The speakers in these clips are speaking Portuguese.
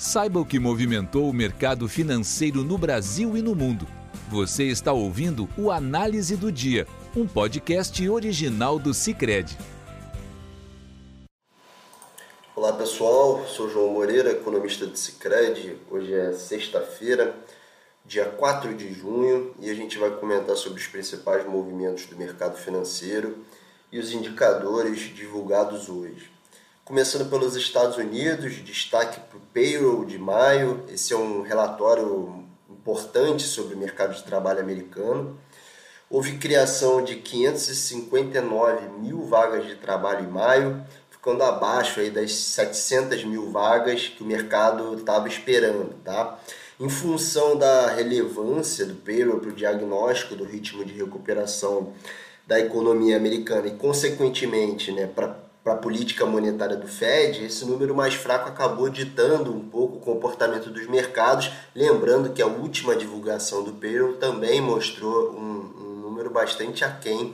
Saiba o que movimentou o mercado financeiro no Brasil e no mundo. Você está ouvindo o Análise do Dia, um podcast original do Cicred. Olá pessoal, sou João Moreira, economista do Cicred. Hoje é sexta-feira, dia 4 de junho, e a gente vai comentar sobre os principais movimentos do mercado financeiro e os indicadores divulgados hoje. Começando pelos Estados Unidos, destaque para o payroll de maio. Esse é um relatório importante sobre o mercado de trabalho americano. Houve criação de 559 mil vagas de trabalho em maio, ficando abaixo aí das 700 mil vagas que o mercado estava esperando. Tá? Em função da relevância do payroll para o diagnóstico do ritmo de recuperação da economia americana e, consequentemente, né, para para a política monetária do Fed, esse número mais fraco acabou ditando um pouco o comportamento dos mercados, lembrando que a última divulgação do payroll também mostrou um, um número bastante aquém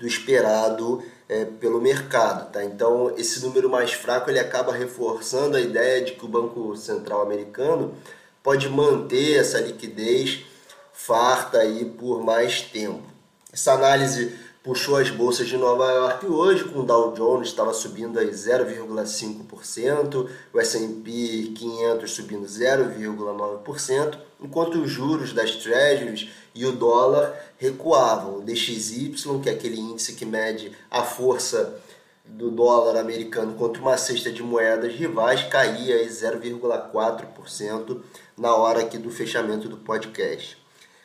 do esperado é, pelo mercado. Tá? Então, esse número mais fraco ele acaba reforçando a ideia de que o Banco Central americano pode manter essa liquidez farta aí por mais tempo. Essa análise puxou as bolsas de Nova York hoje, com o Dow Jones estava subindo 0,5%, o S&P 500 subindo 0,9%, enquanto os juros das Treasuries e o dólar recuavam. O DXY, que é aquele índice que mede a força do dólar americano contra uma cesta de moedas rivais, caía 0,4% na hora aqui do fechamento do podcast.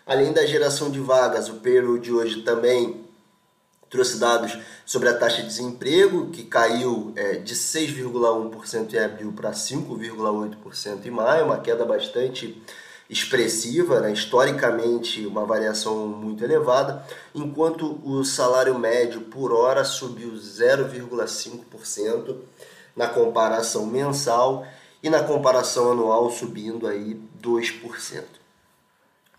Além da geração de vagas, o payroll de hoje também trouxe dados sobre a taxa de desemprego, que caiu é, de 6,1% em abril para 5,8% em maio, uma queda bastante expressiva, né? historicamente uma variação muito elevada, enquanto o salário médio por hora subiu 0,5% na comparação mensal e na comparação anual subindo aí 2%.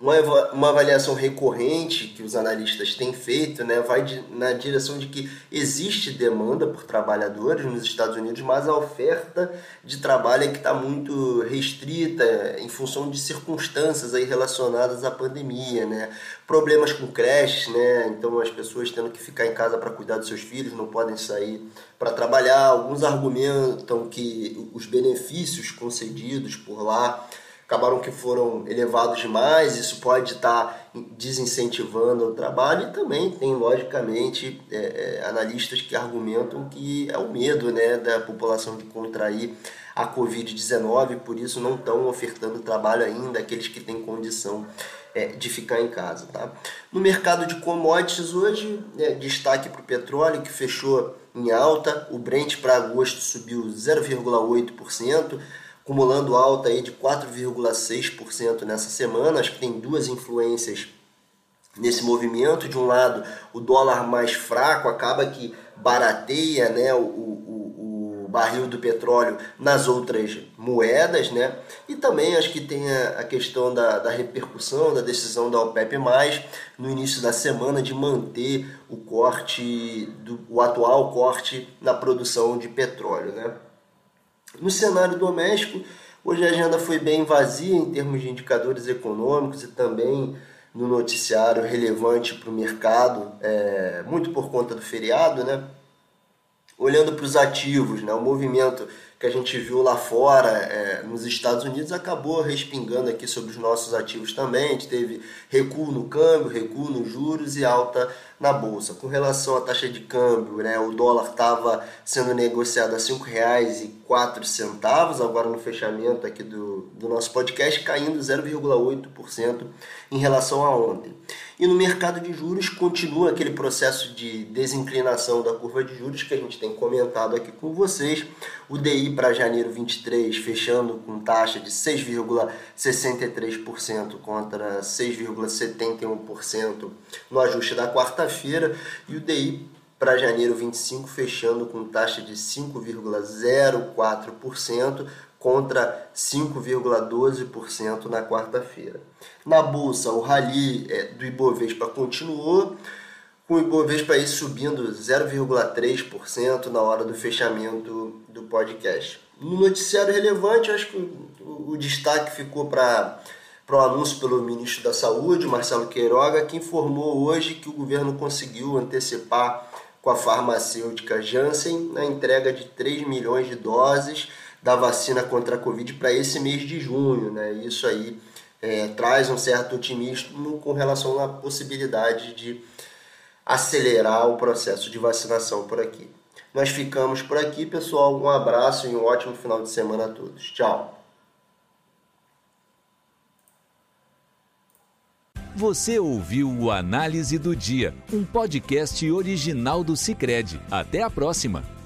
Uma, uma avaliação recorrente que os analistas têm feito né, vai de, na direção de que existe demanda por trabalhadores nos Estados Unidos, mas a oferta de trabalho é que está muito restrita em função de circunstâncias aí relacionadas à pandemia. Né? Problemas com creches, né? então as pessoas tendo que ficar em casa para cuidar dos seus filhos, não podem sair para trabalhar. Alguns argumentam que os benefícios concedidos por lá acabaram que foram elevados demais, isso pode estar desincentivando o trabalho e também tem, logicamente, é, é, analistas que argumentam que é o medo né, da população de contrair a Covid-19, por isso não estão ofertando trabalho ainda aqueles que têm condição é, de ficar em casa. Tá? No mercado de commodities hoje, é, destaque para o petróleo que fechou em alta, o Brent para agosto subiu 0,8%, acumulando alta aí de 4,6% nessa semana. Acho que tem duas influências nesse movimento. De um lado, o dólar mais fraco acaba que barateia né, o, o, o barril do petróleo nas outras moedas, né? E também acho que tem a, a questão da, da, repercussão da decisão da OPEP+, no início da semana de manter o corte, do, o atual corte na produção de petróleo, né? No cenário doméstico, hoje a agenda foi bem vazia em termos de indicadores econômicos e também no noticiário relevante para o mercado, é, muito por conta do feriado, né? Olhando para os ativos, né? o movimento que a gente viu lá fora, é, nos Estados Unidos, acabou respingando aqui sobre os nossos ativos também. A gente teve recuo no câmbio, recuo nos juros e alta na bolsa. Com relação à taxa de câmbio, né, o dólar estava sendo negociado a R$ 5,04, agora no fechamento aqui do, do nosso podcast, caindo 0,8% em relação a ontem. E no mercado de juros continua aquele processo de desinclinação da curva de juros que a gente tem comentado aqui com vocês. O DI para janeiro 23 fechando com taxa de 6,63% contra 6,71% no ajuste da quarta-feira e o DI para janeiro 25 fechando com taxa de 5,04% contra 5,12% na quarta-feira. Na bolsa, o rally é, do Ibovespa continuou, com o Ibovespa aí subindo 0,3% na hora do fechamento do podcast. No noticiário relevante, acho que o destaque ficou para o anúncio pelo ministro da Saúde, Marcelo Queiroga, que informou hoje que o governo conseguiu antecipar com a farmacêutica Janssen a entrega de 3 milhões de doses da vacina contra a Covid para esse mês de junho. Né? Isso aí é, traz um certo otimismo com relação à possibilidade de acelerar o processo de vacinação por aqui. Nós ficamos por aqui, pessoal. Um abraço e um ótimo final de semana a todos. Tchau. Você ouviu o Análise do Dia, um podcast original do Cicred. Até a próxima!